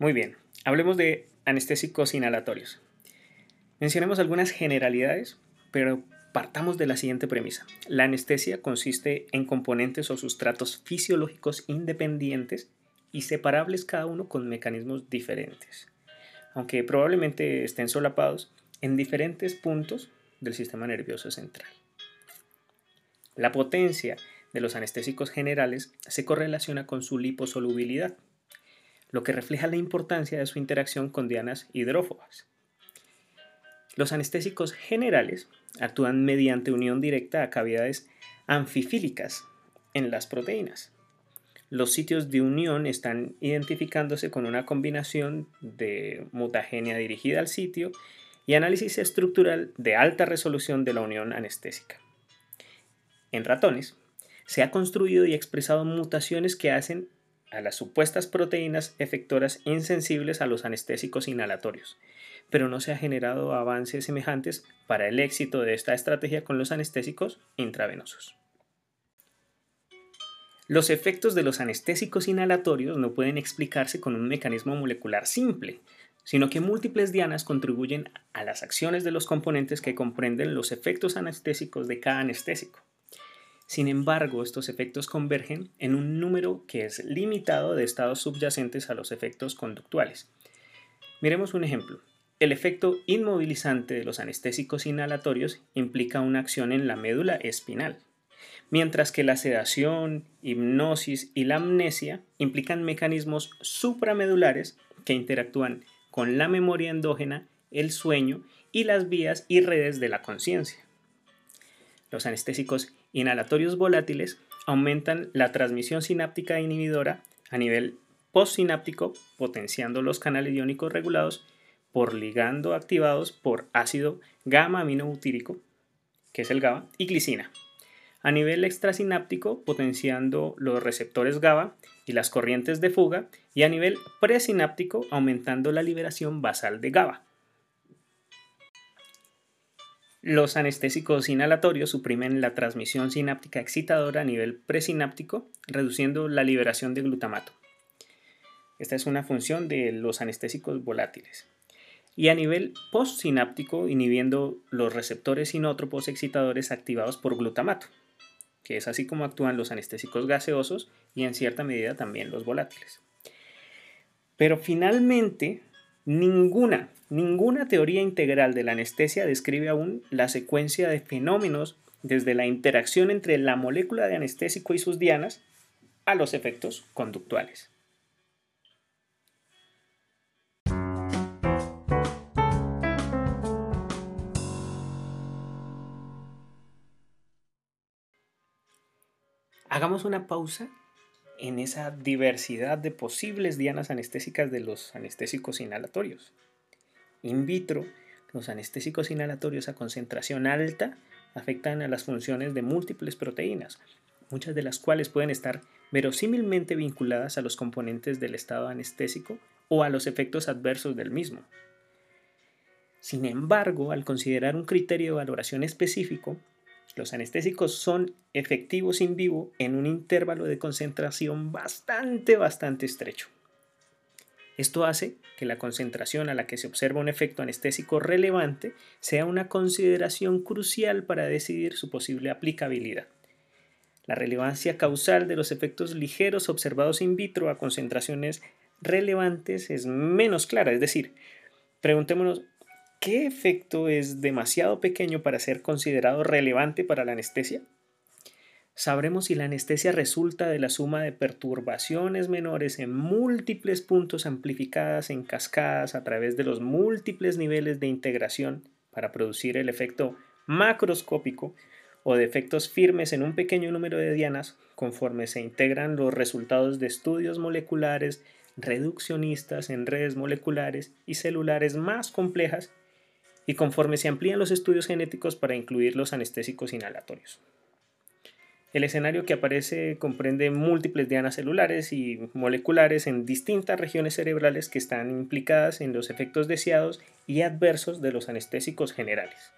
Muy bien, hablemos de anestésicos inhalatorios. Mencionemos algunas generalidades, pero partamos de la siguiente premisa. La anestesia consiste en componentes o sustratos fisiológicos independientes y separables cada uno con mecanismos diferentes, aunque probablemente estén solapados en diferentes puntos del sistema nervioso central. La potencia de los anestésicos generales se correlaciona con su liposolubilidad, lo que refleja la importancia de su interacción con dianas hidrófobas. Los anestésicos generales actúan mediante unión directa a cavidades anfifílicas en las proteínas. Los sitios de unión están identificándose con una combinación de mutagenia dirigida al sitio y análisis estructural de alta resolución de la unión anestésica. En ratones, se ha construido y expresado mutaciones que hacen a las supuestas proteínas efectoras insensibles a los anestésicos inhalatorios, pero no se ha generado avances semejantes para el éxito de esta estrategia con los anestésicos intravenosos. Los efectos de los anestésicos inhalatorios no pueden explicarse con un mecanismo molecular simple, sino que múltiples dianas contribuyen a las acciones de los componentes que comprenden los efectos anestésicos de cada anestésico. Sin embargo, estos efectos convergen en un número que es limitado de estados subyacentes a los efectos conductuales. Miremos un ejemplo. El efecto inmovilizante de los anestésicos inhalatorios implica una acción en la médula espinal, mientras que la sedación, hipnosis y la amnesia implican mecanismos supramedulares que interactúan con la memoria endógena, el sueño y las vías y redes de la conciencia. Los anestésicos inhalatorios volátiles aumentan la transmisión sináptica inhibidora a nivel postsináptico, potenciando los canales iónicos regulados por ligando activados por ácido gamma aminobutírico, que es el GABA, y glicina. A nivel extrasináptico, potenciando los receptores GABA y las corrientes de fuga, y a nivel presináptico, aumentando la liberación basal de GABA. Los anestésicos inhalatorios suprimen la transmisión sináptica excitadora a nivel presináptico, reduciendo la liberación de glutamato. Esta es una función de los anestésicos volátiles. Y a nivel postsináptico, inhibiendo los receptores sinótropos excitadores activados por glutamato, que es así como actúan los anestésicos gaseosos y en cierta medida también los volátiles. Pero finalmente, Ninguna, ninguna teoría integral de la anestesia describe aún la secuencia de fenómenos desde la interacción entre la molécula de anestésico y sus dianas a los efectos conductuales. Hagamos una pausa en esa diversidad de posibles dianas anestésicas de los anestésicos inhalatorios. In vitro, los anestésicos inhalatorios a concentración alta afectan a las funciones de múltiples proteínas, muchas de las cuales pueden estar verosímilmente vinculadas a los componentes del estado anestésico o a los efectos adversos del mismo. Sin embargo, al considerar un criterio de valoración específico, los anestésicos son efectivos in vivo en un intervalo de concentración bastante, bastante estrecho. Esto hace que la concentración a la que se observa un efecto anestésico relevante sea una consideración crucial para decidir su posible aplicabilidad. La relevancia causal de los efectos ligeros observados in vitro a concentraciones relevantes es menos clara, es decir, preguntémonos ¿qué efecto es demasiado pequeño para ser considerado relevante para la anestesia? Sabremos si la anestesia resulta de la suma de perturbaciones menores en múltiples puntos amplificadas en cascadas a través de los múltiples niveles de integración para producir el efecto macroscópico o de efectos firmes en un pequeño número de dianas conforme se integran los resultados de estudios moleculares reduccionistas en redes moleculares y celulares más complejas y conforme se amplían los estudios genéticos para incluir los anestésicos inhalatorios. El escenario que aparece comprende múltiples dianas celulares y moleculares en distintas regiones cerebrales que están implicadas en los efectos deseados y adversos de los anestésicos generales.